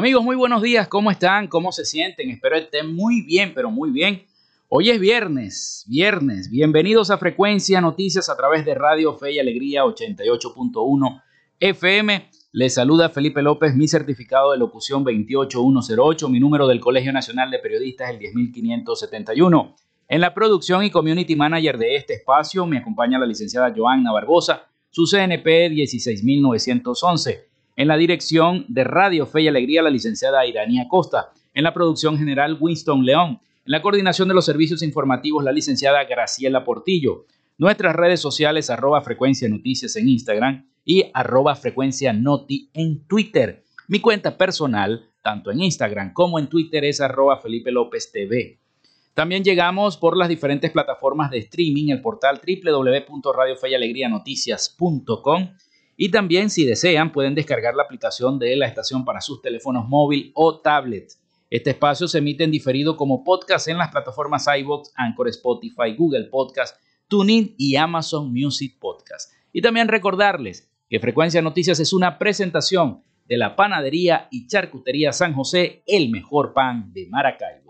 Amigos, muy buenos días, ¿cómo están? ¿Cómo se sienten? Espero estén muy bien, pero muy bien. Hoy es viernes, viernes. Bienvenidos a Frecuencia Noticias a través de Radio Fe y Alegría 88.1 FM. Les saluda Felipe López, mi certificado de locución 28108, mi número del Colegio Nacional de Periodistas el 10571. En la producción y community manager de este espacio me acompaña la licenciada Joanna Barbosa, su CNP 16911. En la dirección de Radio Fe y Alegría, la licenciada Iranía Costa. En la producción general, Winston León. En la coordinación de los servicios informativos, la licenciada Graciela Portillo. Nuestras redes sociales, arroba frecuencia noticias en Instagram y arroba frecuencia noti en Twitter. Mi cuenta personal, tanto en Instagram como en Twitter, es arroba Felipe López TV. También llegamos por las diferentes plataformas de streaming, el portal www.radiofeyalegrianoticias.com y también, si desean, pueden descargar la aplicación de la estación para sus teléfonos móvil o tablet. Este espacio se emite en diferido como podcast en las plataformas iBox, Anchor, Spotify, Google Podcast, TuneIn y Amazon Music Podcast. Y también recordarles que Frecuencia Noticias es una presentación de la panadería y charcutería San José, el mejor pan de Maracaibo.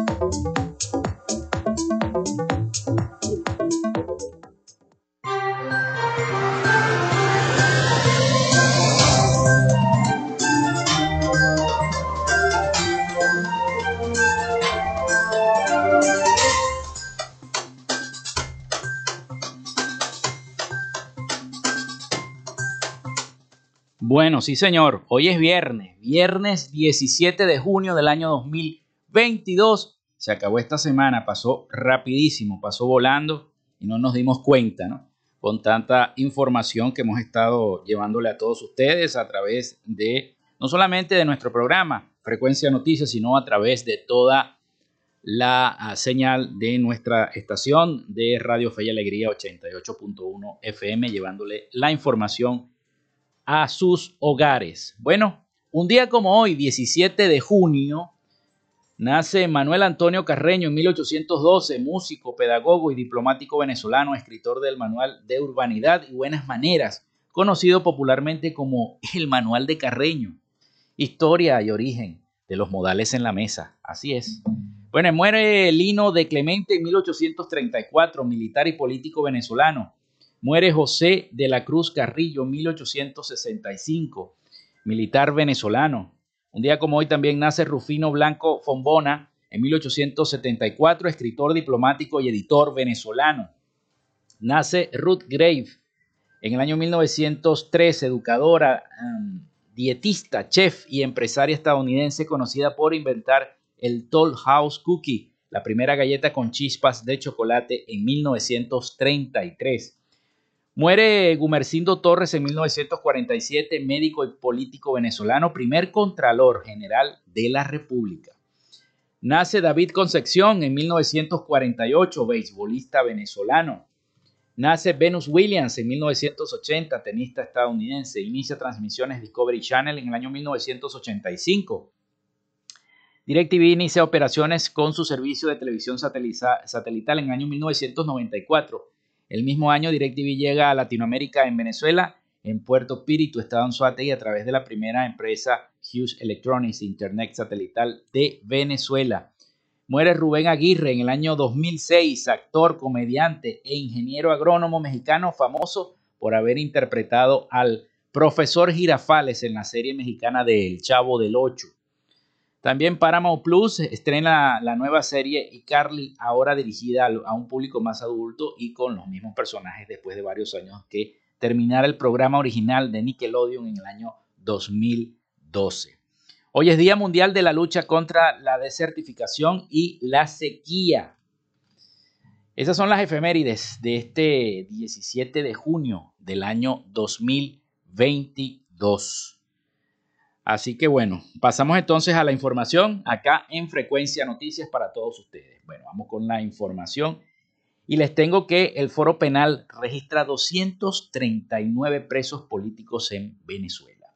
Bueno, sí señor, hoy es viernes, viernes 17 de junio del año 2022. Se acabó esta semana, pasó rapidísimo, pasó volando y no nos dimos cuenta, ¿no? Con tanta información que hemos estado llevándole a todos ustedes a través de, no solamente de nuestro programa Frecuencia Noticias, sino a través de toda la ah, señal de nuestra estación de Radio Fe y Alegría 88.1 FM, llevándole la información a sus hogares. Bueno, un día como hoy, 17 de junio, Nace Manuel Antonio Carreño en 1812, músico, pedagogo y diplomático venezolano, escritor del Manual de Urbanidad y Buenas Maneras, conocido popularmente como el Manual de Carreño. Historia y origen de los modales en la mesa, así es. Bueno, muere Lino de Clemente en 1834, militar y político venezolano. Muere José de la Cruz Carrillo en 1865, militar venezolano. Un día como hoy también nace Rufino Blanco Fombona en 1874, escritor diplomático y editor venezolano. Nace Ruth Grave en el año 1903, educadora, dietista, chef y empresaria estadounidense conocida por inventar el Toll House Cookie, la primera galleta con chispas de chocolate en 1933. Muere Gumercindo Torres en 1947, médico y político venezolano, primer contralor general de la República. Nace David Concepción en 1948, beisbolista venezolano. Nace Venus Williams en 1980, tenista estadounidense. Inicia transmisiones Discovery Channel en el año 1985. DirecTV inicia operaciones con su servicio de televisión satelital en el año 1994 el mismo año, DirecTV llega a Latinoamérica en Venezuela, en Puerto Píritu, Estado y a través de la primera empresa Hughes Electronics Internet Satelital de Venezuela. Muere Rubén Aguirre en el año 2006, actor, comediante e ingeniero agrónomo mexicano famoso por haber interpretado al profesor Girafales en la serie mexicana de El Chavo del Ocho. También Paramount Plus estrena la nueva serie iCarly, ahora dirigida a un público más adulto y con los mismos personajes después de varios años que terminara el programa original de Nickelodeon en el año 2012. Hoy es Día Mundial de la Lucha contra la Desertificación y la Sequía. Esas son las efemérides de este 17 de junio del año 2022. Así que bueno, pasamos entonces a la información acá en Frecuencia Noticias para todos ustedes. Bueno, vamos con la información y les tengo que el Foro Penal registra 239 presos políticos en Venezuela.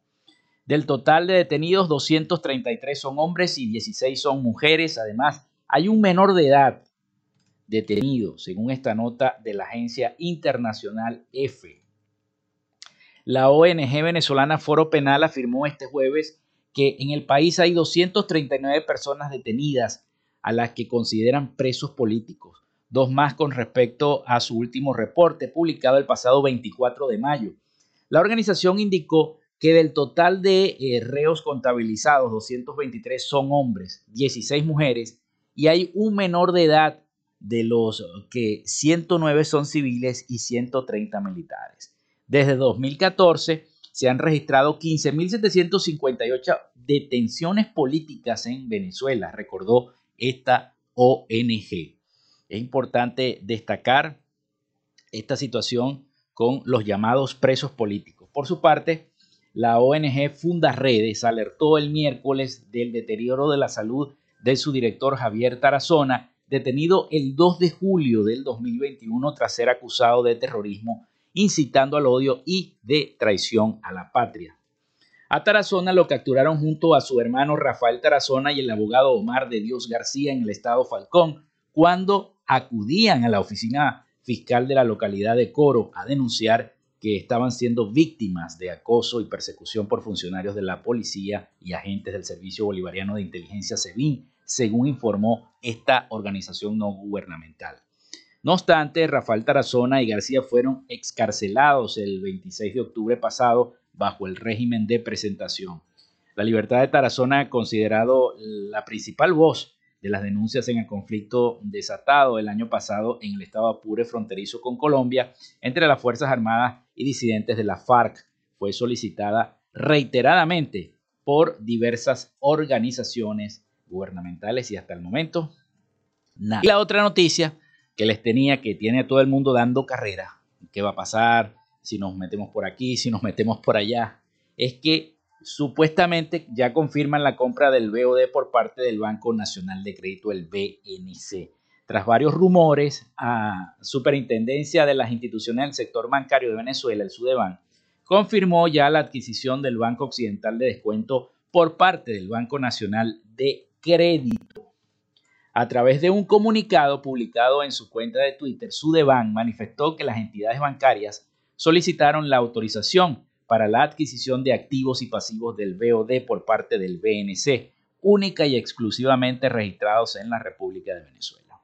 Del total de detenidos, 233 son hombres y 16 son mujeres. Además, hay un menor de edad detenido, según esta nota de la agencia internacional EFE. La ONG venezolana Foro Penal afirmó este jueves que en el país hay 239 personas detenidas a las que consideran presos políticos, dos más con respecto a su último reporte publicado el pasado 24 de mayo. La organización indicó que del total de eh, reos contabilizados, 223 son hombres, 16 mujeres y hay un menor de edad de los que 109 son civiles y 130 militares. Desde 2014 se han registrado 15.758 detenciones políticas en Venezuela, recordó esta ONG. Es importante destacar esta situación con los llamados presos políticos. Por su parte, la ONG Funda Redes alertó el miércoles del deterioro de la salud de su director Javier Tarazona, detenido el 2 de julio del 2021 tras ser acusado de terrorismo incitando al odio y de traición a la patria. A Tarazona lo capturaron junto a su hermano Rafael Tarazona y el abogado Omar de Dios García en el estado Falcón cuando acudían a la oficina fiscal de la localidad de Coro a denunciar que estaban siendo víctimas de acoso y persecución por funcionarios de la policía y agentes del Servicio Bolivariano de Inteligencia SEBIN, según informó esta organización no gubernamental. No obstante, Rafael Tarazona y García fueron excarcelados el 26 de octubre pasado bajo el régimen de presentación. La libertad de Tarazona, considerado la principal voz de las denuncias en el conflicto desatado el año pasado en el estado Apure fronterizo con Colombia entre las Fuerzas Armadas y disidentes de la FARC, fue solicitada reiteradamente por diversas organizaciones gubernamentales y hasta el momento nada. Y la otra noticia que les tenía, que tiene a todo el mundo dando carrera. ¿Qué va a pasar? Si nos metemos por aquí, si nos metemos por allá. Es que supuestamente ya confirman la compra del BOD por parte del Banco Nacional de Crédito, el BNC. Tras varios rumores, a Superintendencia de las Instituciones del Sector Bancario de Venezuela, el Sudeban, confirmó ya la adquisición del Banco Occidental de Descuento por parte del Banco Nacional de Crédito A través de un comunicado publicado en su cuenta de Twitter, Sudeban manifestó que las entidades bancarias solicitaron la autorización para la adquisición de activos y pasivos del BOD por parte del BNC, única y exclusivamente registrados en la República de Venezuela.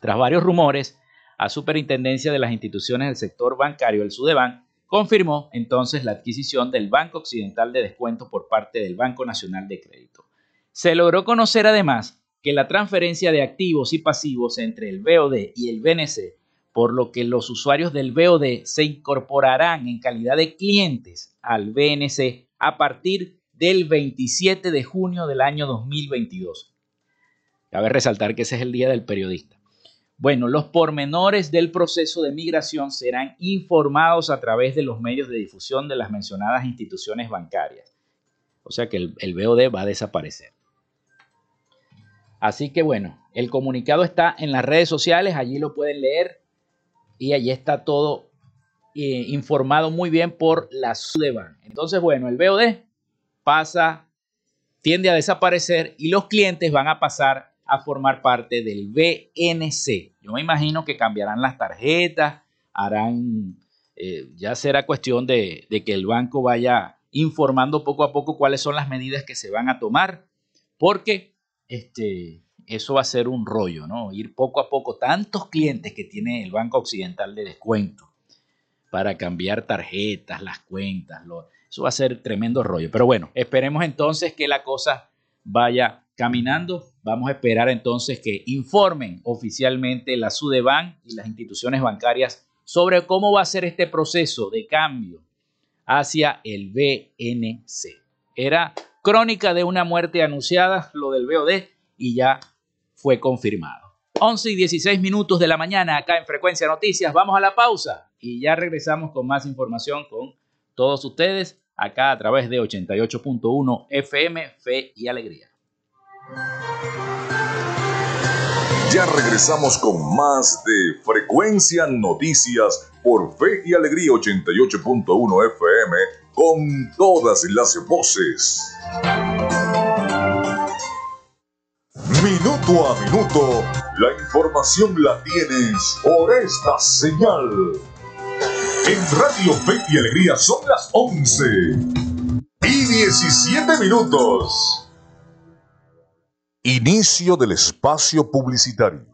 Tras varios rumores, a Superintendencia de las Instituciones del Sector Bancario, el Sudeban, confirmó entonces la adquisición del Banco Occidental de Descuento por parte del Banco Nacional de Crédito. Se logró conocer además que la transferencia de activos y pasivos entre el BOD y el BNC, por lo que los usuarios del BOD se incorporarán en calidad de clientes al BNC a partir del 27 de junio del año 2022. Cabe resaltar que ese es el día del periodista. Bueno, los pormenores del proceso de migración serán informados a través de los medios de difusión de las mencionadas instituciones bancarias. O sea que el, el BOD va a desaparecer. Así que bueno, el comunicado está en las redes sociales, allí lo pueden leer y allí está todo eh, informado muy bien por la Sudeban. Entonces, bueno, el BOD pasa, tiende a desaparecer y los clientes van a pasar a formar parte del BNC. Yo me imagino que cambiarán las tarjetas, harán, eh, ya será cuestión de, de que el banco vaya informando poco a poco cuáles son las medidas que se van a tomar, porque este, eso va a ser un rollo, ¿no? Ir poco a poco, tantos clientes que tiene el Banco Occidental de descuento para cambiar tarjetas, las cuentas, eso va a ser tremendo rollo. Pero bueno, esperemos entonces que la cosa vaya caminando. Vamos a esperar entonces que informen oficialmente la SUDEBAN y las instituciones bancarias sobre cómo va a ser este proceso de cambio hacia el BNC. Era crónica de una muerte anunciada, lo del BOD, y ya fue confirmado. 11 y 16 minutos de la mañana acá en Frecuencia Noticias. Vamos a la pausa y ya regresamos con más información con todos ustedes acá a través de 88.1 FM Fe y Alegría. Ya regresamos con más de Frecuencia Noticias por Fe y Alegría 88.1 FM con todas las voces. Minuto a minuto, la información la tienes por esta señal. En Radio Fe y Alegría son las 11 y 17 minutos. Inicio del espacio publicitario.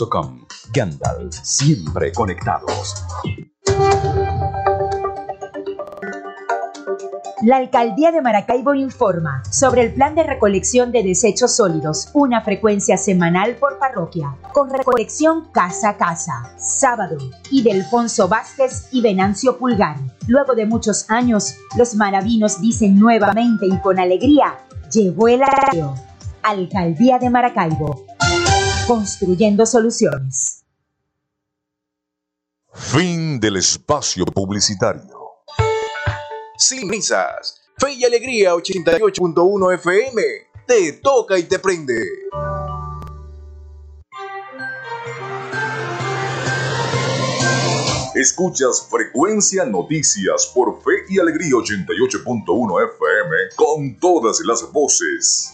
Gandalf, siempre conectados. La Alcaldía de Maracaibo informa sobre el plan de recolección de desechos sólidos, una frecuencia semanal por parroquia, con recolección casa a casa, sábado, y de Alfonso Vázquez y Venancio Pulgar. Luego de muchos años, los maravinos dicen nuevamente y con alegría, llegó el arreo. Alcaldía de Maracaibo, construyendo soluciones. Fin del espacio publicitario. Sin risas. Fe y Alegría 88.1 FM. Te toca y te prende. Escuchas Frecuencia Noticias por Fe y Alegría 88.1 FM con todas las voces.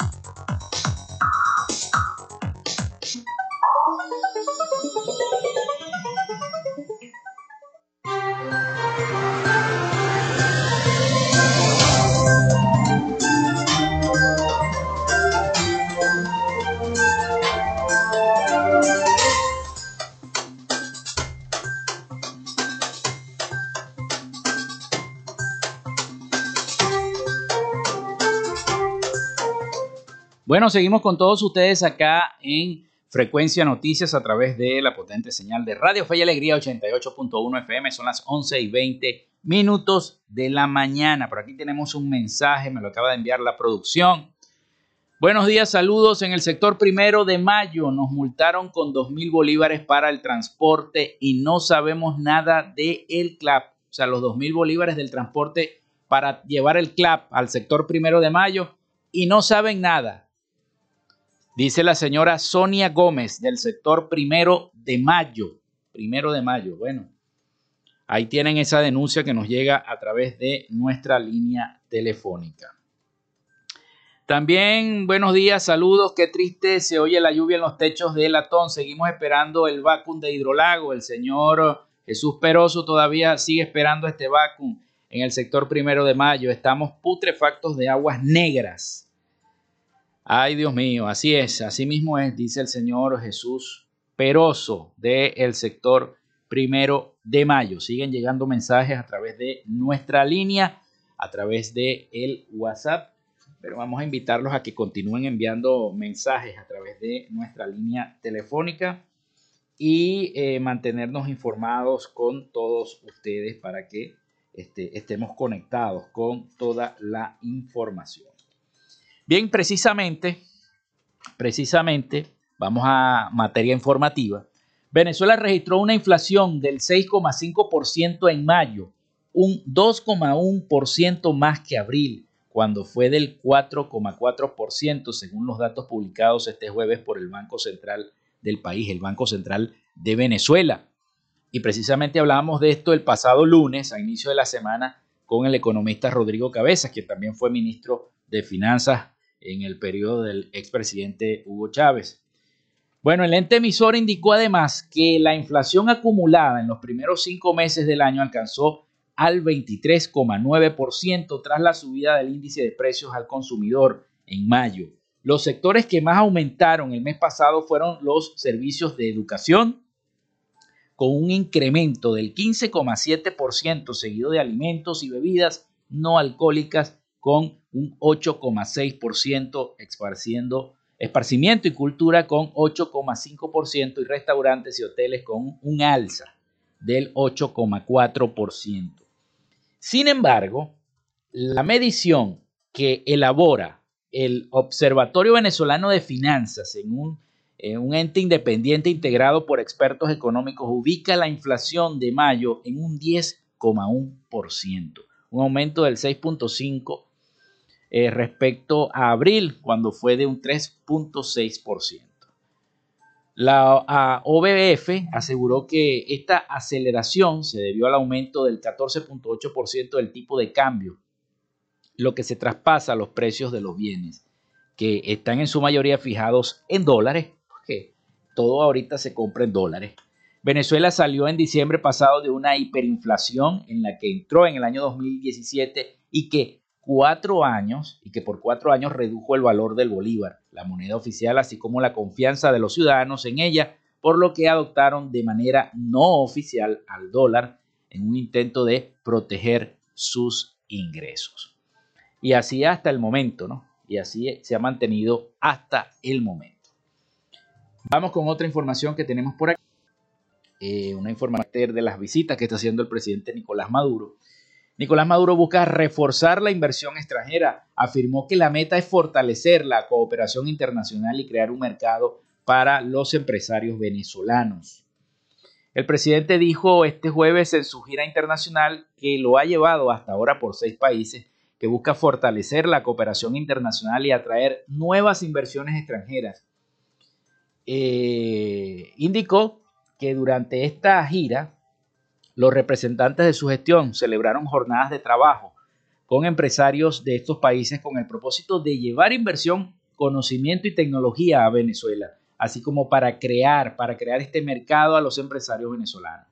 Bueno, seguimos con todos ustedes acá en Frecuencia Noticias a través de la potente señal de Radio Fe y Alegría 88.1 FM. Son las 11 y 20 minutos de la mañana. Por aquí tenemos un mensaje, me lo acaba de enviar la producción. Buenos días, saludos. En el sector primero de mayo nos multaron con 2 mil bolívares para el transporte y no sabemos nada del el CLAP. O sea, los 2 mil bolívares del transporte para llevar el CLAP al sector primero de mayo y no saben nada. Dice la señora Sonia Gómez del sector primero de mayo. Primero de mayo. Bueno, ahí tienen esa denuncia que nos llega a través de nuestra línea telefónica. También buenos días, saludos. Qué triste se oye la lluvia en los techos de Latón. Seguimos esperando el vacuum de hidrolago. El señor Jesús Peroso todavía sigue esperando este vacuum en el sector primero de mayo. Estamos putrefactos de aguas negras Ay, Dios mío, así es, así mismo es, dice el Señor Jesús Peroso del sector primero de mayo. Siguen llegando mensajes a través de nuestra línea, a través de el WhatsApp, pero vamos a invitarlos a que continúen enviando mensajes a través de nuestra línea telefónica y eh, mantenernos informados con todos ustedes para que este, estemos conectados con toda la información. Bien, precisamente, precisamente, vamos a materia informativa. Venezuela registró una inflación del 6,5% en mayo, un 2,1% más que abril, cuando fue del 4,4% según los datos publicados este jueves por el Banco Central del país, el Banco Central de Venezuela. Y precisamente hablábamos de esto el pasado lunes, a inicio de la semana, con el economista Rodrigo Cabezas, que también fue ministro de Finanzas en el periodo del expresidente Hugo Chávez. Bueno, el ente emisor indicó además que la inflación acumulada en los primeros cinco meses del año alcanzó al 23,9% tras la subida del índice de precios al consumidor en mayo. Los sectores que más aumentaron el mes pasado fueron los servicios de educación, con un incremento del 15,7%, seguido de alimentos y bebidas no alcohólicas con un 8,6%, esparciendo esparcimiento y cultura con 8,5% y restaurantes y hoteles con un alza del 8,4%. Sin embargo, la medición que elabora el Observatorio Venezolano de Finanzas en un, en un ente independiente integrado por expertos económicos ubica la inflación de mayo en un 10,1%, un aumento del 6,5% eh, respecto a abril, cuando fue de un 3.6%. La OBF aseguró que esta aceleración se debió al aumento del 14.8% del tipo de cambio, lo que se traspasa a los precios de los bienes, que están en su mayoría fijados en dólares, porque todo ahorita se compra en dólares. Venezuela salió en diciembre pasado de una hiperinflación en la que entró en el año 2017 y que cuatro años y que por cuatro años redujo el valor del bolívar, la moneda oficial, así como la confianza de los ciudadanos en ella, por lo que adoptaron de manera no oficial al dólar en un intento de proteger sus ingresos. Y así hasta el momento, ¿no? Y así se ha mantenido hasta el momento. Vamos con otra información que tenemos por aquí. Eh, una información de las visitas que está haciendo el presidente Nicolás Maduro Nicolás Maduro busca reforzar la inversión extranjera. Afirmó que la meta es fortalecer la cooperación internacional y crear un mercado para los empresarios venezolanos. El presidente dijo este jueves en su gira internacional que lo ha llevado hasta ahora por seis países, que busca fortalecer la cooperación internacional y atraer nuevas inversiones extranjeras. eh, indicó que durante esta gira los representantes de su gestión celebraron jornadas de trabajo con empresarios de estos países con el propósito de llevar inversión, conocimiento y tecnología a Venezuela, así como para crear, para crear este mercado a los empresarios venezolanos.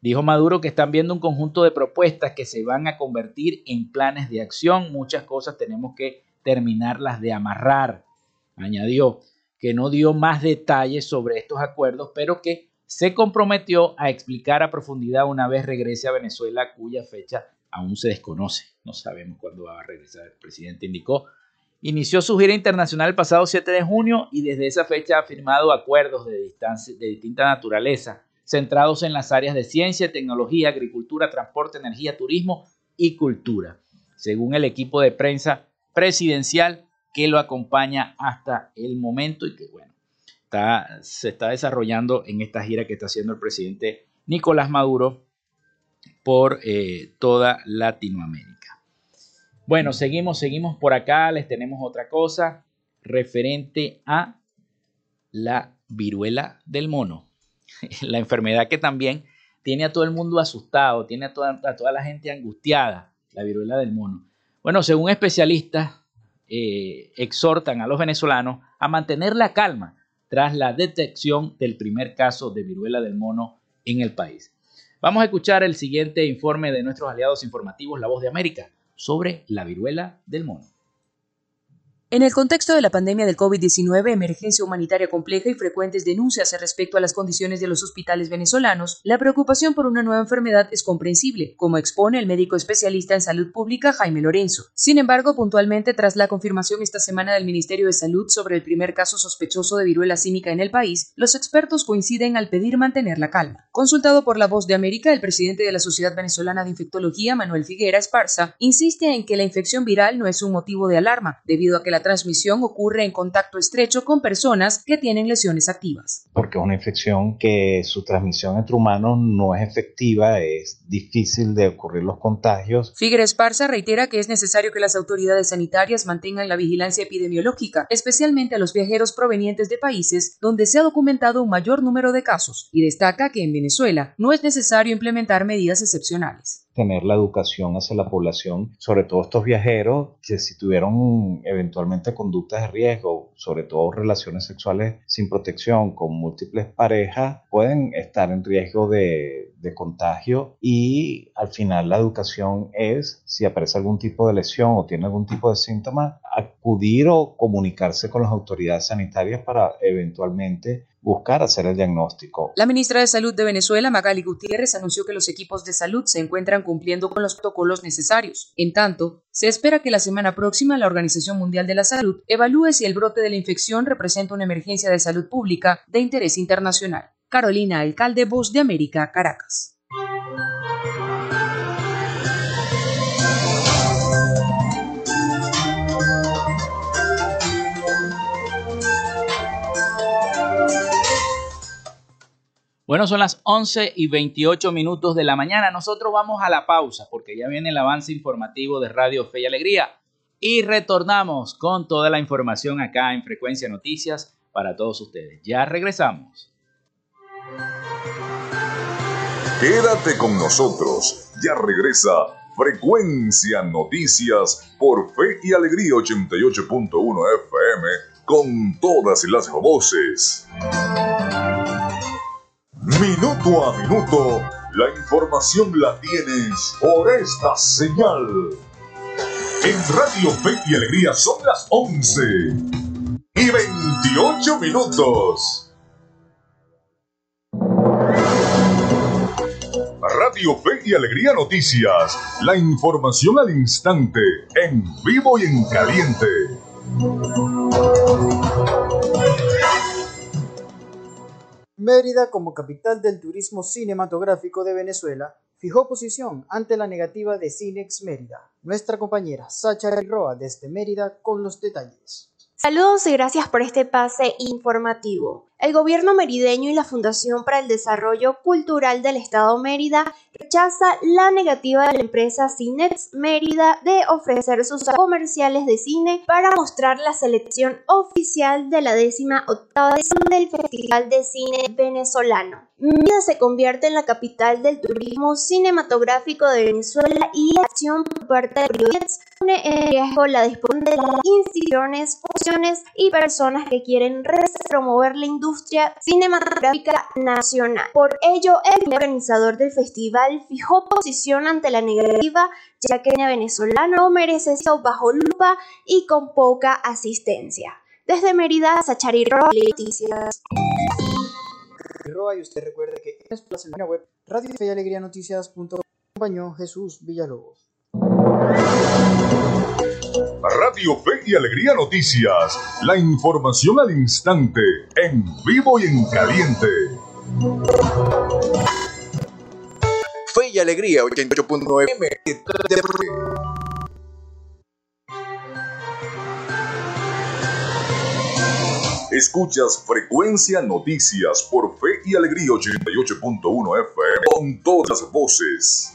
Dijo Maduro que están viendo un conjunto de propuestas que se van a convertir en planes de acción. Muchas cosas tenemos que terminarlas de amarrar. Añadió que no dio más detalles sobre estos acuerdos, pero que se comprometió a explicar a profundidad una vez regrese a Venezuela, cuya fecha aún se desconoce. No sabemos cuándo va a regresar. El presidente indicó. Inició su gira internacional el pasado 7 de junio y desde esa fecha ha firmado acuerdos de, de distinta naturaleza centrados en las áreas de ciencia, tecnología, agricultura, transporte, energía, turismo y cultura, según el equipo de prensa presidencial que lo acompaña hasta el momento y que bueno, se está desarrollando en esta gira que está haciendo el presidente Nicolás Maduro por eh, toda Latinoamérica. Bueno, seguimos, seguimos por acá, les tenemos otra cosa referente a la viruela del mono. la enfermedad que también tiene a todo el mundo asustado, tiene a toda, toda la gente angustiada, la viruela del mono. Bueno, según especialistas, eh, exhortan a los venezolanos a mantener la calma tras la detección del primer caso de viruela del mono en el país. Vamos a escuchar el siguiente informe de nuestros aliados informativos, La Voz de América, sobre la viruela del mono. En el contexto de la pandemia del COVID-19, emergencia humanitaria compleja y frecuentes denuncias respecto a las condiciones de los hospitales venezolanos, la preocupación por una nueva enfermedad es comprensible, como expone el médico especialista en salud pública Jaime Lorenzo. Sin embargo, puntualmente tras la confirmación esta semana del Ministerio de Salud sobre el primer caso sospechoso de viruela símica en el país, los expertos coinciden al pedir mantener la calma. Consultado por La Voz de América, el presidente de la Sociedad Venezolana de Infectología, Manuel Figuera Esparza, insiste en que la infección viral no es un motivo de alarma, debido a que la transmisión ocurre en contacto estrecho con personas que tienen lesiones activas. Porque es una infección que su transmisión entre humanos no es efectiva, es difícil de ocurrir los contagios. Figueres Esparza reitera que es necesario que las autoridades sanitarias mantengan la vigilancia epidemiológica, especialmente a los viajeros provenientes de países donde se ha documentado un mayor número de casos, y destaca que en Venezuela no es necesario implementar medidas excepcionales tener la educación hacia la población, sobre todo estos viajeros que si tuvieron eventualmente conductas de riesgo, sobre todo relaciones sexuales sin protección con múltiples parejas, pueden estar en riesgo de, de contagio. Y al final la educación es, si aparece algún tipo de lesión o tiene algún tipo de síntoma, acudir o comunicarse con las autoridades sanitarias para eventualmente buscar hacer el diagnóstico. La ministra de Salud de Venezuela, Magali Gutiérrez, anunció que los equipos de salud se encuentran cumpliendo con los protocolos necesarios. En tanto, se espera que la semana próxima la Organización Mundial de la Salud evalúe si el brote de la infección representa una emergencia de salud pública de interés internacional. Carolina Alcalde, Voz de América, Caracas. Bueno, son las 11 y 28 minutos de la mañana. Nosotros vamos a la pausa porque ya viene el avance informativo de Radio Fe y Alegría y retornamos con toda la información acá en Frecuencia Noticias para todos ustedes. Ya regresamos. Quédate con nosotros. Ya regresa Frecuencia Noticias por Fe y Alegría 88.1 FM con todas las voces. Minuto a minuto, la información la tienes por esta señal. En Radio Fe y Alegría son las 11 y 28 minutos. Radio Fe y Alegría Noticias, la información al instante, en vivo y en caliente. Mérida, como capital del turismo cinematográfico de Venezuela, fijó posición ante la negativa de Cinex Mérida. Nuestra compañera Sacha Roa desde Mérida con los detalles. Saludos y gracias por este pase informativo. El gobierno merideño y la Fundación para el Desarrollo Cultural del Estado Mérida rechaza la negativa de la empresa Cinex Mérida de ofrecer sus comerciales de cine para mostrar la selección oficial de la décima octava edición del Festival de Cine Venezolano. Mérida se convierte en la capital del turismo cinematográfico de Venezuela y la acción por parte de periodistas pone en riesgo la disposición de las instituciones, funciones y personas que quieren promover la industria cinematográfica nacional. Por ello, el organizador del festival fijó posición ante la negativa, ya que el venezolano merece ser bajo lupa y con poca asistencia. Desde Mérida, Sachari Noticias. y usted recuerde que en la web Radio Fe y Alegría Noticias.com acompañó Jesús Villalobos. Radio Fe y Alegría Noticias, la información al instante, en vivo y en caliente. Fe y Alegría 88.9 M. Escuchas Frecuencia Noticias por Fe y Alegría 88.1 FM con todas las voces.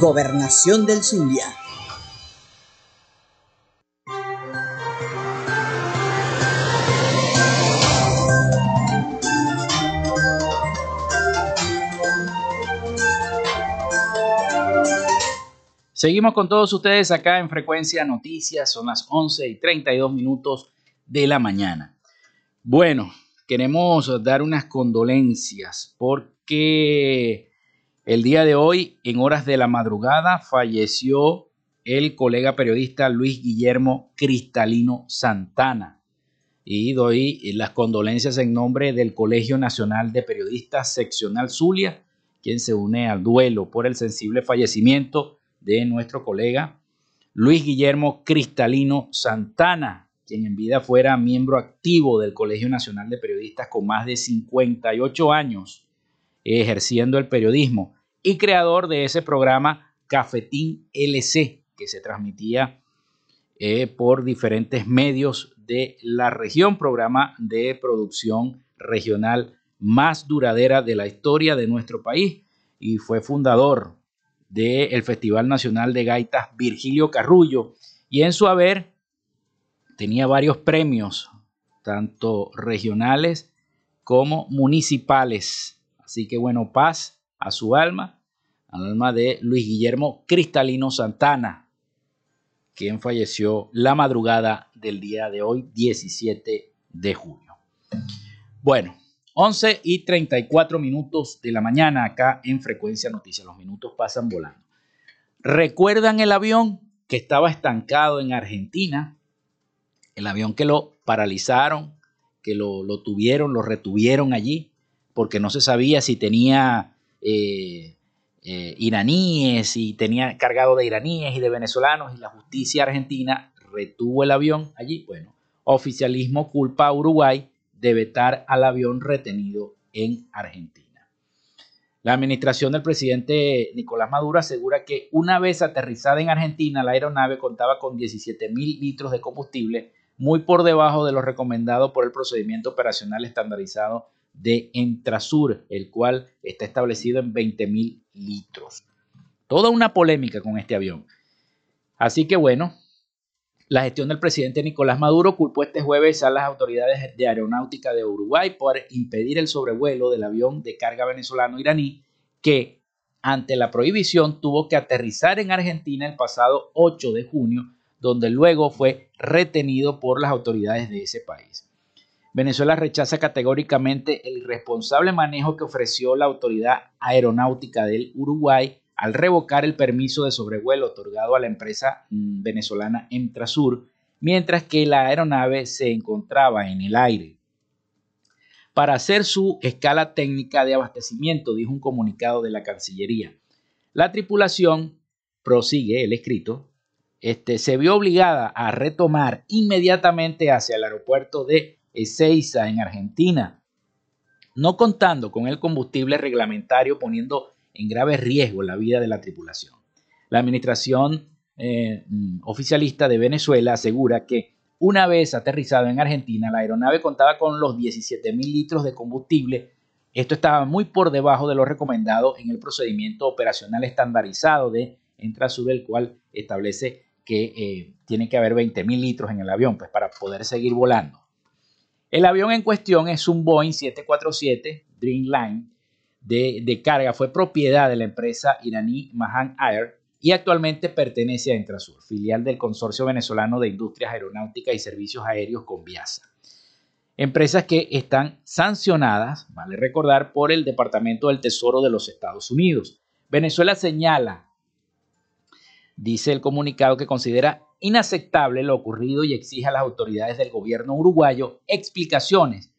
Gobernación del Zulia. Seguimos con todos ustedes acá en Frecuencia Noticias, son las 11 y 32 minutos de la mañana. Bueno, queremos dar unas condolencias porque el día de hoy, en horas de la madrugada, falleció el colega periodista Luis Guillermo Cristalino Santana. Y doy las condolencias en nombre del Colegio Nacional de Periodistas Seccional Zulia, quien se une al duelo por el sensible fallecimiento de nuestro colega Luis Guillermo Cristalino Santana, quien en vida fuera miembro activo del Colegio Nacional de Periodistas con más de 58 años ejerciendo el periodismo y creador de ese programa Cafetín LC, que se transmitía eh, por diferentes medios de la región, programa de producción regional más duradera de la historia de nuestro país y fue fundador del Festival Nacional de Gaitas Virgilio Carrullo y en su haber tenía varios premios, tanto regionales como municipales. Así que bueno, paz a su alma al alma de Luis Guillermo Cristalino Santana, quien falleció la madrugada del día de hoy, 17 de junio. Bueno, 11 y 34 minutos de la mañana acá en Frecuencia Noticias. Los minutos pasan volando. ¿Recuerdan el avión que estaba estancado en Argentina? El avión que lo paralizaron, que lo, tuvieron, lo retuvieron allí, porque no se sabía si tenía eh, eh, iraníes, y tenía cargado de iraníes y de venezolanos, y la justicia argentina retuvo el avión allí. Bueno, oficialismo culpa a Uruguay de vetar al avión retenido en Argentina. La administración del presidente Nicolás Maduro asegura que una vez aterrizada en Argentina, la aeronave contaba con 17 mil litros de combustible, muy por debajo de lo recomendado por el procedimiento operacional estandarizado de Entrasur, el cual está establecido en 20 mil litros. Toda una polémica con este avión. Así que bueno, la gestión del presidente Nicolás Maduro culpó este jueves a las autoridades de aeronáutica de Uruguay por impedir el sobrevuelo del avión de carga venezolano-iraní que, ante la prohibición, tuvo que aterrizar en Argentina el pasado 8 de junio, donde luego fue retenido por las autoridades de ese país. Venezuela rechaza categóricamente el irresponsable manejo que ofreció la autoridad aeronáutica del Uruguay al revocar el permiso de sobrevuelo otorgado a la empresa mm, venezolana Emtrasur, mientras que la aeronave se encontraba en el aire. Para hacer su escala técnica de abastecimiento, dijo un comunicado de la Cancillería. La tripulación, prosigue el escrito, este, se vio obligada a retomar inmediatamente hacia el aeropuerto de Ezeiza, en Argentina, no contando con el combustible reglamentario, poniendo en grave riesgo la vida de la tripulación. La administración eh, mm, oficialista de Venezuela asegura que una vez aterrizado en Argentina, la aeronave contaba con los 17 mil litros de combustible. Esto estaba muy por debajo de lo recomendado en el procedimiento operacional estandarizado de Entrasur, el cual establece que eh, tiene que haber 20 mil litros en el avión pues, para poder seguir volando. El avión en cuestión es un Boeing 747 Dreamline de, carga fue propiedad de la empresa iraní Mahan Air y actualmente pertenece a Entrasur, filial del Consorcio Venezolano de Industrias Aeronáuticas y Servicios Aéreos Conviasa. Empresas que están sancionadas, vale recordar, por el Departamento del Tesoro de los Estados Unidos. Venezuela señala, dice el comunicado, que considera inaceptable lo ocurrido y exige a las autoridades del gobierno uruguayo explicaciones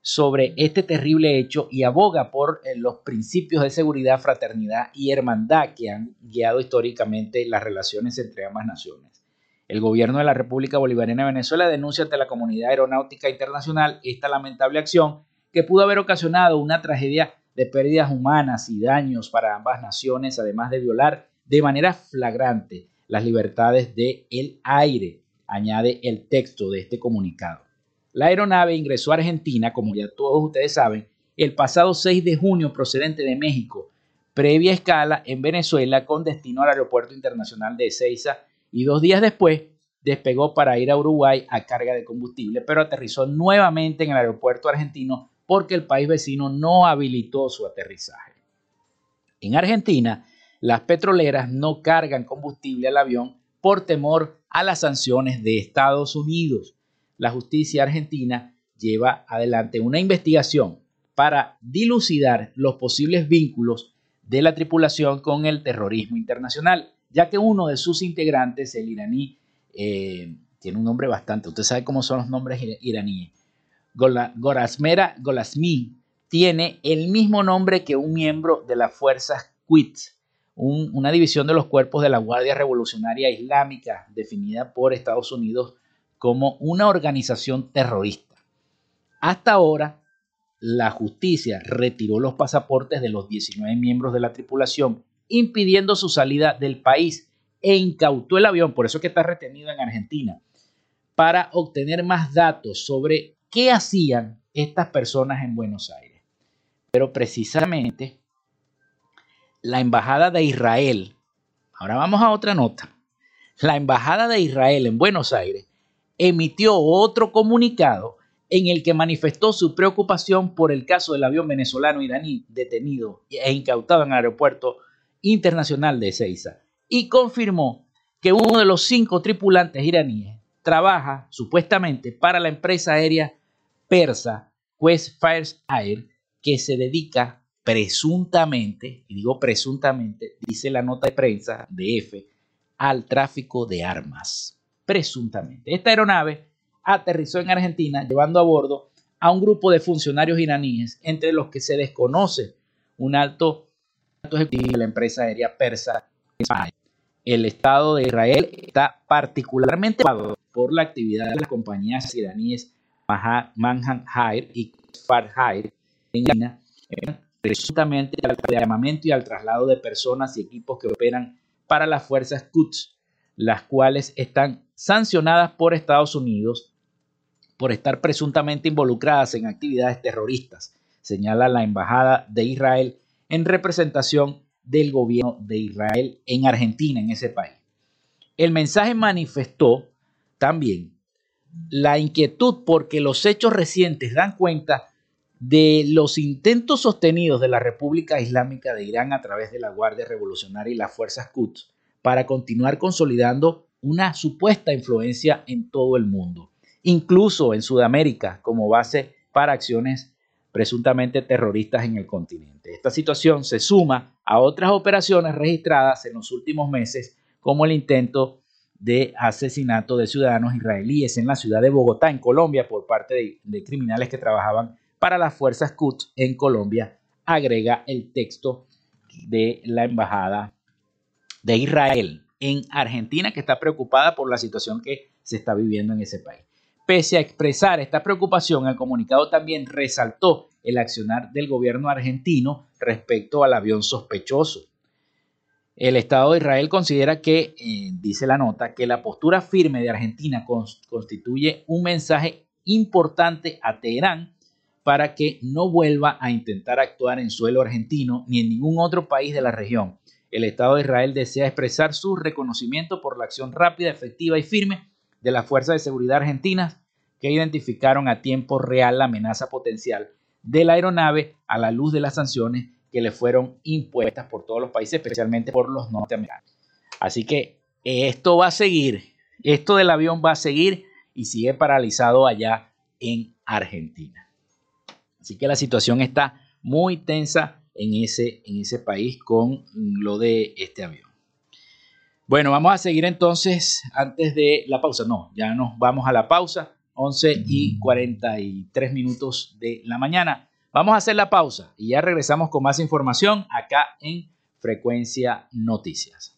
sobre este terrible hecho y aboga por eh, los principios de seguridad, fraternidad y hermandad que han guiado históricamente las relaciones entre ambas naciones. El gobierno de la República Bolivariana de Venezuela denuncia ante la comunidad aeronáutica internacional esta lamentable acción que pudo haber ocasionado una tragedia de pérdidas humanas y daños para ambas naciones, además de violar de manera flagrante las libertades del el aire, añade el texto de este comunicado. La aeronave ingresó a Argentina, como ya todos ustedes saben, el pasado 6 de junio procedente de México, previa escala en Venezuela con destino al Aeropuerto Internacional de Ezeiza y dos días después despegó para ir a Uruguay a carga de combustible, pero aterrizó nuevamente en el aeropuerto argentino porque el país vecino no habilitó su aterrizaje. En Argentina, las petroleras no cargan combustible al avión por temor a las sanciones de Estados Unidos. La justicia argentina lleva adelante una investigación para dilucidar los posibles vínculos de la tripulación con el terrorismo internacional, ya que uno de sus integrantes, el iraní, eh, tiene un nombre bastante, usted sabe cómo son los nombres iraníes, Gorasmera Golasmi, tiene el mismo nombre que un miembro de las fuerzas Quds, una división de los cuerpos de la Guardia Revolucionaria Islámica definida por Estados Unidos como una organización terrorista. Hasta ahora, la justicia retiró los pasaportes de los 19 miembros de la tripulación, impidiendo su salida del país e incautó el avión, por eso que está retenido en Argentina, para obtener más datos sobre qué hacían estas personas en Buenos Aires. Pero precisamente la Embajada de Israel, ahora vamos a otra nota, la Embajada de Israel en Buenos Aires emitió otro comunicado en el que manifestó su preocupación por el caso del avión venezolano iraní detenido e incautado en el aeropuerto internacional de Ezeiza y confirmó que uno de los cinco tripulantes iraníes trabaja supuestamente para la empresa aérea persa Quest Fires Air que se dedica presuntamente, y digo presuntamente, dice la nota de prensa de F, al tráfico de armas. Presuntamente. Esta aeronave aterrizó en Argentina llevando a bordo a un grupo de funcionarios iraníes, entre los que se desconoce un alto, ejecutivo de la empresa aérea persa. El Estado de Israel está particularmente por la actividad de las compañías iraníes Manhan Air y Far Air en China, presuntamente al llamamiento y al traslado de personas y equipos que operan para las fuerzas Quds, las cuales están sancionadas por Estados Unidos por estar presuntamente involucradas en actividades terroristas, señala la Embajada de Israel en representación del gobierno de Israel en Argentina, en ese país. El mensaje manifestó también la inquietud porque los hechos recientes dan cuenta de los intentos sostenidos de la República Islámica de Irán a través de la Guardia Revolucionaria y las fuerzas Quds para continuar consolidando una supuesta influencia en todo el mundo incluso en Sudamérica, como base para acciones presuntamente terroristas en el continente. Esta situación se suma a otras operaciones registradas en los últimos meses, como el intento de asesinato de ciudadanos israelíes en la ciudad de Bogotá, en Colombia, por parte de, criminales que trabajaban para las fuerzas Quds en Colombia, agrega el texto de la Embajada de Israel en Argentina, que está preocupada por la situación que se está viviendo en ese país. Pese a expresar esta preocupación, el comunicado también resaltó el accionar del gobierno argentino respecto al avión sospechoso. El Estado de Israel considera que, eh, dice la nota, que la postura firme de Argentina constituye un mensaje importante a Teherán para que no vuelva a intentar actuar en suelo argentino ni en ningún otro país de la región. El Estado de Israel desea expresar su reconocimiento por la acción rápida, efectiva y firme de las fuerzas de seguridad argentinas que identificaron a tiempo real la amenaza potencial de la aeronave a la luz de las sanciones que le fueron impuestas por todos los países, especialmente por los norteamericanos. Así que esto va a seguir, esto del avión va a seguir y sigue paralizado allá en Argentina. Así que la situación está muy tensa en ese, en ese país con lo de este avión. Bueno, vamos a seguir entonces antes de la pausa. No, ya nos vamos a la pausa. 11 y 43 minutos de la mañana. Vamos a hacer la pausa y ya regresamos con más información acá en Frecuencia Noticias.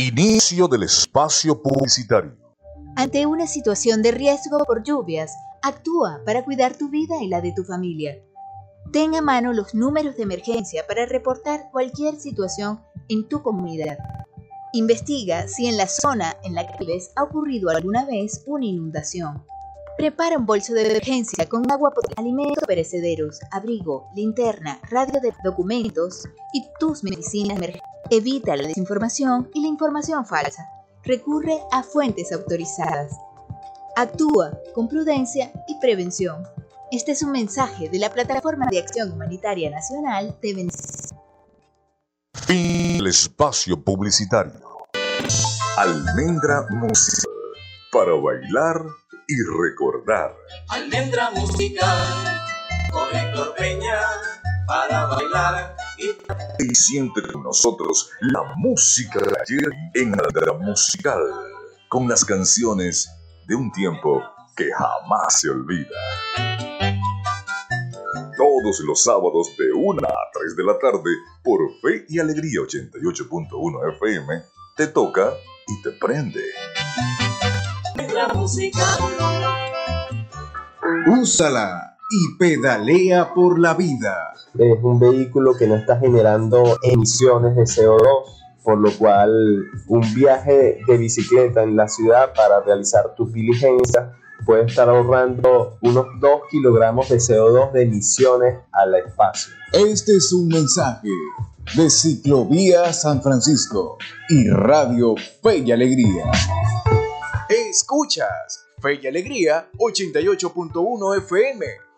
Inicio del espacio publicitario. Ante una situación de riesgo por lluvias, actúa para cuidar tu vida y la de tu familia. Ten a mano los números de emergencia para reportar cualquier situación en tu comunidad. Investiga si en la zona en la que vives ha ocurrido alguna vez una inundación. Prepara un bolso de emergencia con agua alimentos perecederos, abrigo, linterna, radio de documentos y tus medicinas emergentes. Evita la desinformación y la información falsa. Recurre a fuentes autorizadas. Actúa con prudencia y prevención. Este es un mensaje de la Plataforma de Acción Humanitaria Nacional de Venezuela. El espacio publicitario. Almendra musical para bailar y recordar. Almendra musical con Héctor Peña para bailar y... siente con nosotros la música de ayer en Almendra musical con las canciones de un tiempo que jamás se olvida. Todos los sábados de 1 a 3 de la tarde por Fe y Alegría 88.1 FM, te toca y te prende. Úsala y pedalea por la vida. Es un vehículo que no está generando emisiones de CO2, por lo cual un viaje de bicicleta en la ciudad para realizar tus diligencias puede estar ahorrando unos 2 kilogramos de CO2 de emisiones al espacio. Este es un mensaje de Ciclovía San Francisco y Radio Fe y Alegría. Escuchas Fe y Alegría 88.1 FM.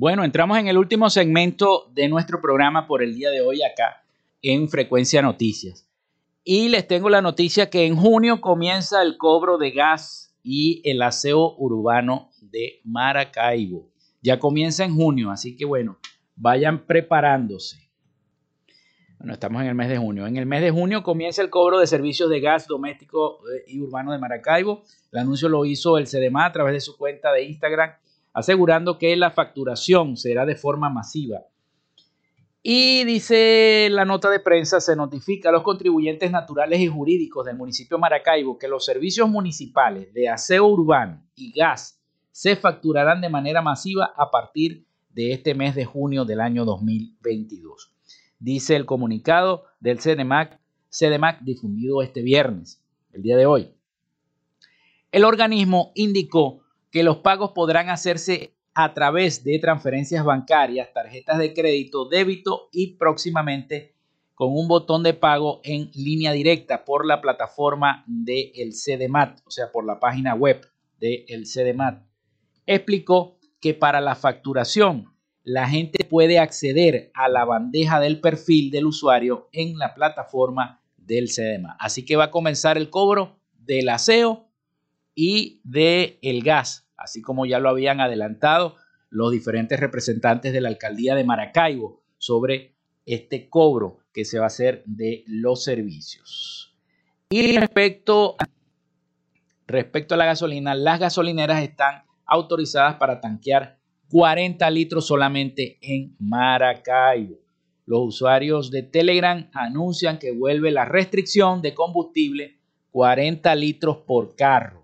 Bueno, entramos en el último segmento de nuestro programa por el día de hoy acá en Frecuencia Noticias. Y les tengo la noticia que en junio comienza el cobro de gas y el aseo urbano de Maracaibo. Ya comienza en junio, así que bueno, vayan preparándose. Bueno, estamos en el mes de junio. En el mes de junio comienza el cobro de servicios de gas doméstico eh, y urbano de Maracaibo. El anuncio lo hizo el CDMA a través de su cuenta de Instagram, asegurando que la facturación será de forma masiva y dice la nota de prensa, se notifica a los contribuyentes naturales y jurídicos del municipio Maracaibo que los servicios municipales de aseo urbano y gas se facturarán de manera masiva a partir de este mes de junio del año 2022. Dice el comunicado del CDMAC, CDMAC difundido este viernes, el día de hoy. El organismo indicó que los pagos podrán hacerse a través de transferencias bancarias, tarjetas de crédito, débito y próximamente con un botón de pago en línea directa por la plataforma del el CDMAT, o sea, por la página web del el CDMAT. Explicó que para la facturación la gente puede acceder a la bandeja del perfil del usuario en la plataforma del CDMAT. Así que va a comenzar el cobro del aseo y del el gas así como ya lo habían adelantado los diferentes representantes de la alcaldía de Maracaibo sobre este cobro que se va a hacer de los servicios. Y respecto, respecto a la gasolina, las gasolineras están autorizadas para tanquear 40 litros solamente en Maracaibo. Los usuarios de Telegram anuncian que vuelve la restricción de combustible 40 litros por carro.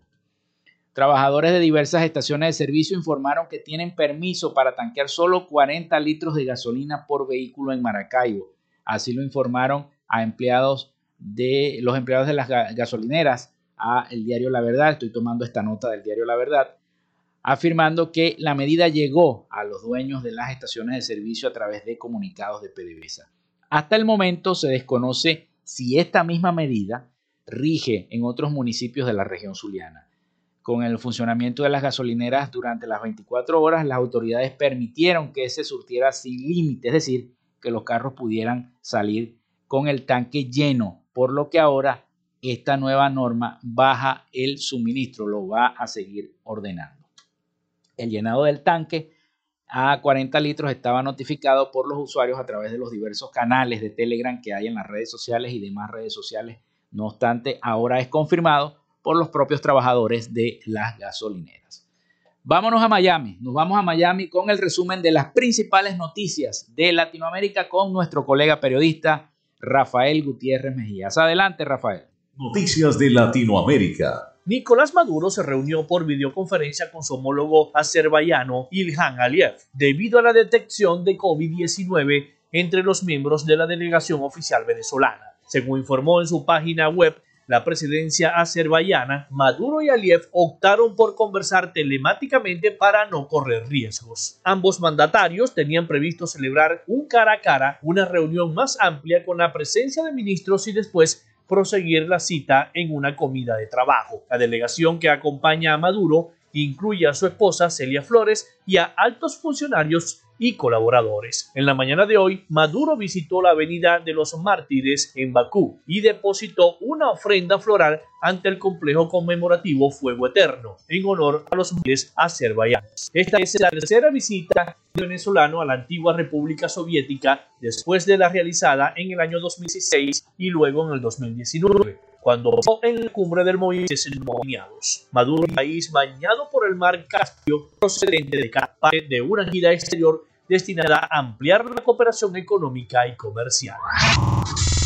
Trabajadores de diversas estaciones de servicio informaron que tienen permiso para tanquear solo 40 litros de gasolina por vehículo en Maracaibo. Así lo informaron a empleados de los empleados de las gasolineras a el diario La Verdad. Estoy tomando esta nota del diario La Verdad, afirmando que la medida llegó a los dueños de las estaciones de servicio a través de comunicados de PDVSA. Hasta el momento se desconoce si esta misma medida rige en otros municipios de la región zuliana con el funcionamiento de las gasolineras durante las 24 horas, las autoridades permitieron que se surtiera sin límite, es decir, que los carros pudieran salir con el tanque lleno, por lo que ahora esta nueva norma baja el suministro, lo va a seguir ordenando. El llenado del tanque a 40 litros estaba notificado por los usuarios a través de los diversos canales de Telegram que hay en las redes sociales y demás redes sociales. No obstante, ahora es confirmado por los propios trabajadores de las gasolineras. Vámonos a Miami, nos vamos a Miami con el resumen de las principales noticias de Latinoamérica con nuestro colega periodista Rafael Gutiérrez Mejías. Adelante, Rafael. Noticias de Latinoamérica. Nicolás Maduro se reunió por videoconferencia con su homólogo azerbaiyano Ilhan Aliyev debido a la detección de COVID-19 entre los miembros de la delegación oficial venezolana. Según informó en su página web la presidencia azerbaiyana, Maduro y Aliyev optaron por conversar telemáticamente para no correr riesgos. Ambos mandatarios tenían previsto celebrar un cara a cara, una reunión más amplia con la presencia de ministros y después proseguir la cita en una comida de trabajo. La delegación que acompaña a Maduro incluye a su esposa Celia Flores y a altos funcionarios y colaboradores. En la mañana de hoy, Maduro visitó la Avenida de los Mártires en Bakú y depositó una ofrenda floral ante el complejo conmemorativo Fuego Eterno, en honor a los miles azerbaiyanos. Esta es la tercera visita venezolano a la antigua República Soviética después de la realizada en el año 2016 y luego en el 2019 cuando en la cumbre del movimiento nominados. Maduro, un país bañado por el mar Caspio, procedente de de una gira exterior destinada a ampliar la cooperación económica y comercial.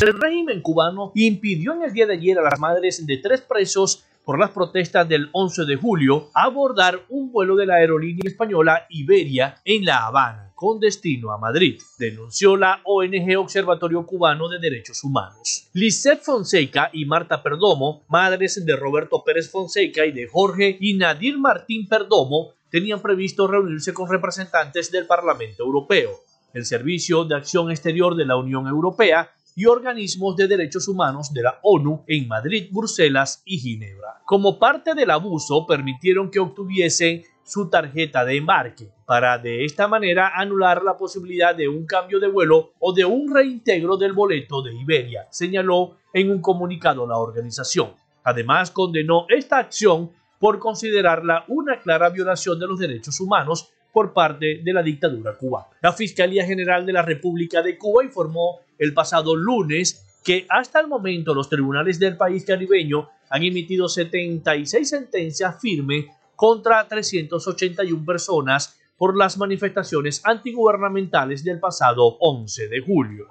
El régimen cubano impidió en el día de ayer a las madres de tres presos por las protestas del 11 de julio abordar un vuelo de la aerolínea española Iberia en La Habana con destino a Madrid, denunció la ONG Observatorio Cubano de Derechos Humanos. Lisette Fonseca y Marta Perdomo, madres de Roberto Pérez Fonseca y de Jorge y Nadir Martín Perdomo, tenían previsto reunirse con representantes del Parlamento Europeo, el Servicio de Acción Exterior de la Unión Europea y organismos de derechos humanos de la ONU en Madrid, Bruselas y Ginebra. Como parte del abuso, permitieron que obtuviesen su tarjeta de embarque para de esta manera anular la posibilidad de un cambio de vuelo o de un reintegro del boleto de Iberia, señaló en un comunicado la organización. Además, condenó esta acción por considerarla una clara violación de los derechos humanos por parte de la dictadura cubana. La Fiscalía General de la República de Cuba informó el pasado lunes que hasta el momento los tribunales del país caribeño han emitido 76 sentencias firmes contra 381 personas por las manifestaciones antigubernamentales del pasado 11 de julio.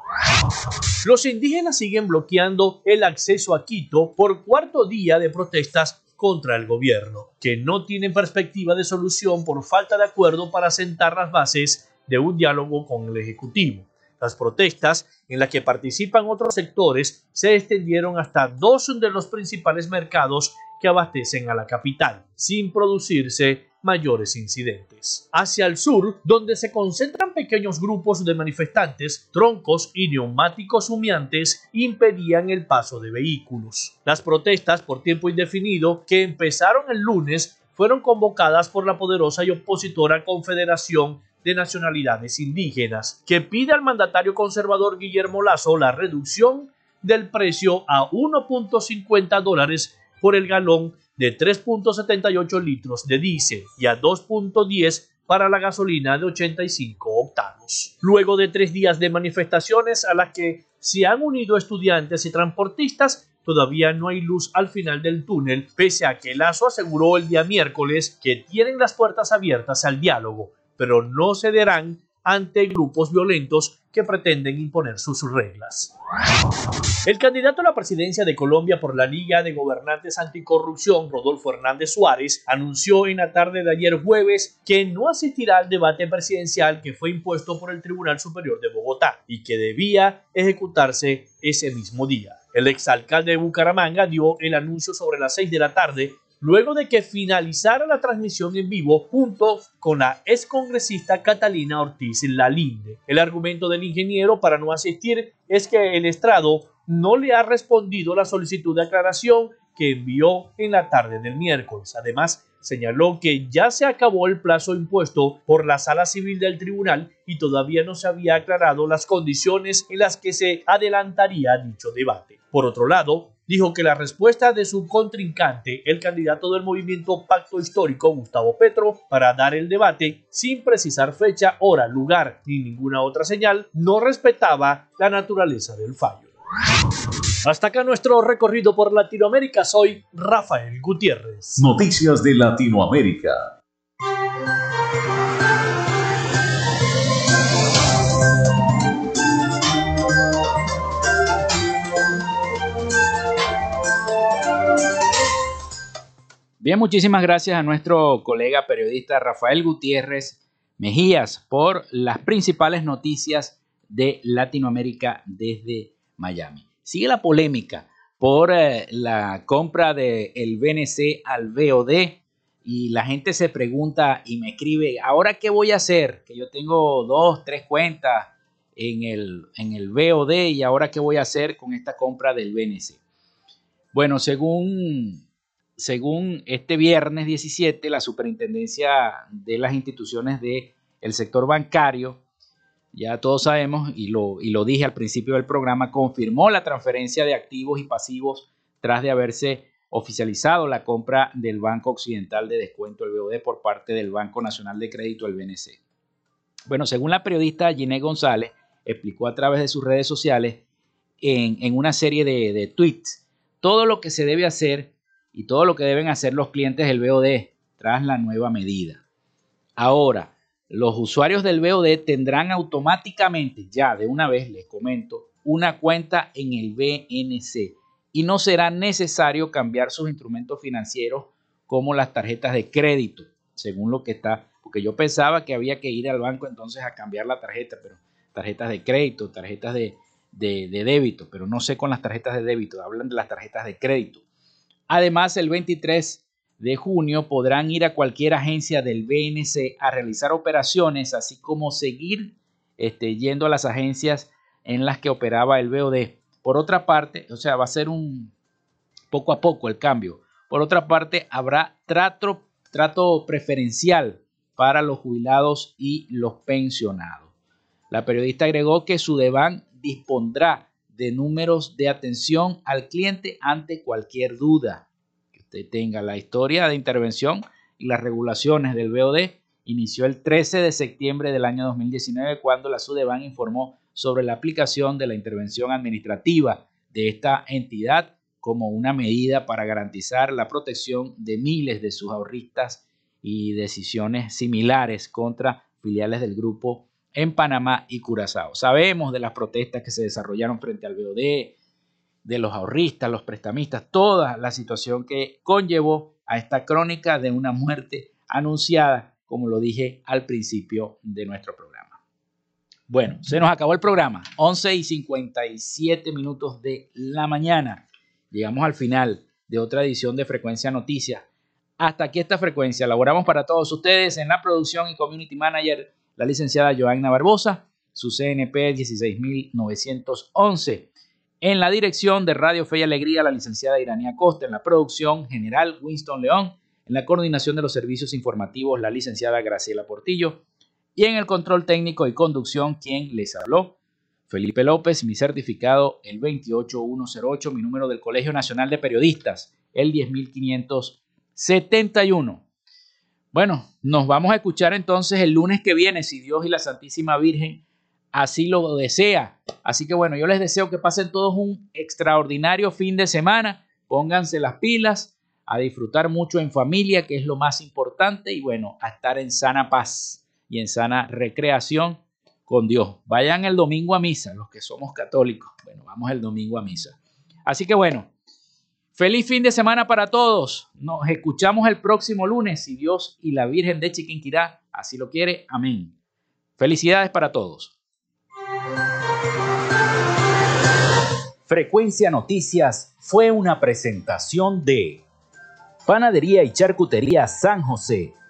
Los indígenas siguen bloqueando el acceso a Quito por cuarto día de protestas contra el gobierno, que no tienen perspectiva de solución por falta de acuerdo para sentar las bases de un diálogo con el Ejecutivo. Las protestas, en las que participan otros sectores, se extendieron hasta dos de los principales mercados que abastecen a la capital, sin producirse mayores incidentes. Hacia el sur, donde se concentran pequeños grupos de manifestantes, troncos y neumáticos humeantes impedían el paso de vehículos. Las protestas por tiempo indefinido, que empezaron el lunes, fueron convocadas por la poderosa y opositora Confederación de Nacionalidades Indígenas, que pide al mandatario conservador Guillermo Lazo la reducción del precio a 1.50 dólares por el galón de 3.78 litros de diésel y a 2.10 para la gasolina de 85 octanos. Luego de tres días de manifestaciones a las que se han unido estudiantes y transportistas, todavía no hay luz al final del túnel, pese a que Lazo aseguró el día miércoles que tienen las puertas abiertas al diálogo, pero no cederán ante grupos violentos que pretenden imponer sus reglas. El candidato a la presidencia de Colombia por la Liga de Gobernantes Anticorrupción, Rodolfo Hernández Suárez, anunció en la tarde de ayer jueves que no asistirá al debate presidencial que fue impuesto por el Tribunal Superior de Bogotá y que debía ejecutarse ese mismo día. El exalcalde de Bucaramanga dio el anuncio sobre las 6 de la tarde luego de que finalizara la transmisión en vivo junto con la excongresista Catalina Ortiz Lalinde. El argumento del ingeniero para no asistir es que el estrado no le ha respondido la solicitud de aclaración que envió en la tarde del miércoles. Además, señaló que ya se acabó el plazo impuesto por la sala civil del tribunal y todavía no se había aclarado las condiciones en las que se adelantaría dicho debate. Por otro lado, dijo que la respuesta de su contrincante, el candidato del movimiento Pacto Histórico, Gustavo Petro, para dar el debate, sin precisar fecha, hora, lugar ni ninguna otra señal, no respetaba la naturaleza del fallo. Hasta acá nuestro recorrido por Latinoamérica. Soy Rafael Gutiérrez. Noticias de Latinoamérica. Bien, muchísimas gracias a nuestro colega periodista Rafael Gutiérrez Mejías por las principales noticias de Latinoamérica desde Miami. Sigue la polémica por eh, la compra del el BNC al BOD y la gente se pregunta y me escribe, ¿ahora qué voy a hacer? Que yo tengo dos, tres cuentas en el, en el BOD y ahora qué voy a hacer con esta compra del BNC. Bueno, según según este viernes 17, la Superintendencia de las Instituciones del sector bancario, ya todos sabemos, y lo, y lo dije al principio del programa, confirmó la transferencia de activos y pasivos tras de haberse oficializado la compra del Banco Occidental de Descuento, el BOD, por parte del Banco Nacional de Crédito, el BNC. Bueno, según la periodista Ginette González, explicó a través de sus redes sociales en, una serie de, de tweets todo lo que se debe hacer y todo lo que deben hacer los clientes del BOD tras la nueva medida. Ahora, los usuarios del BOD tendrán automáticamente, ya de una vez les comento, una cuenta en el BNC y no será necesario cambiar sus instrumentos financieros como las tarjetas de crédito, según lo que está, porque yo pensaba que había que ir al banco entonces a cambiar la tarjeta, pero tarjetas de crédito, tarjetas de, de, débito, pero no sé con las tarjetas de débito, hablan de las tarjetas de crédito. Además, el 23 de junio podrán ir a cualquier agencia del BNC a realizar operaciones, así como seguir este, yendo a las agencias en las que operaba el BOD. Por otra parte, o sea, va a ser un poco a poco el cambio. Por otra parte, habrá trato, trato preferencial para los jubilados y los pensionados. La periodista agregó que su Sudeban dispondrá de números de atención al cliente ante cualquier duda que usted tenga. La historia de intervención y las regulaciones del BOD inició el 13 de septiembre del año 2019 cuando la Sudeban informó sobre la aplicación de la intervención administrativa de esta entidad como una medida para garantizar la protección de miles de sus ahorristas y decisiones similares contra filiales del grupo en Panamá y Curazao. Sabemos de las protestas que se desarrollaron frente al BOD, de los ahorristas, los prestamistas, toda la situación que conllevó a esta crónica de una muerte anunciada, como lo dije al principio de nuestro programa. Bueno, se nos acabó el programa, 11 y 57 minutos de la mañana. Llegamos al final de otra edición de Frecuencia Noticias. Hasta aquí esta frecuencia. Elaboramos para todos ustedes en la producción y community manager la licenciada Joanna Barbosa, su CNP 16911. En la dirección de Radio Fe y Alegría, la licenciada Irania Costa. En la producción general, Winston León. En la coordinación de los servicios informativos, la licenciada Graciela Portillo. Y en el control técnico y conducción, quien les habló, Felipe López, mi certificado el 28108, mi número del Colegio Nacional de Periodistas, el 10571. Bueno, nos vamos a escuchar entonces el lunes que viene, si Dios y la Santísima Virgen así lo desea. Así que bueno, yo les deseo que pasen todos un extraordinario fin de semana, pónganse las pilas, a disfrutar mucho en familia, que es lo más importante, y bueno, a estar en sana paz y en sana recreación con Dios. Vayan el domingo a misa, los que somos católicos. Bueno, vamos el domingo a misa. Así que bueno, Feliz fin de semana para todos. Nos escuchamos el próximo lunes, si Dios y la Virgen de Chiquinquirá así lo quiere. Amén. Felicidades para todos. Frecuencia Noticias fue una presentación de Panadería y Charcutería San José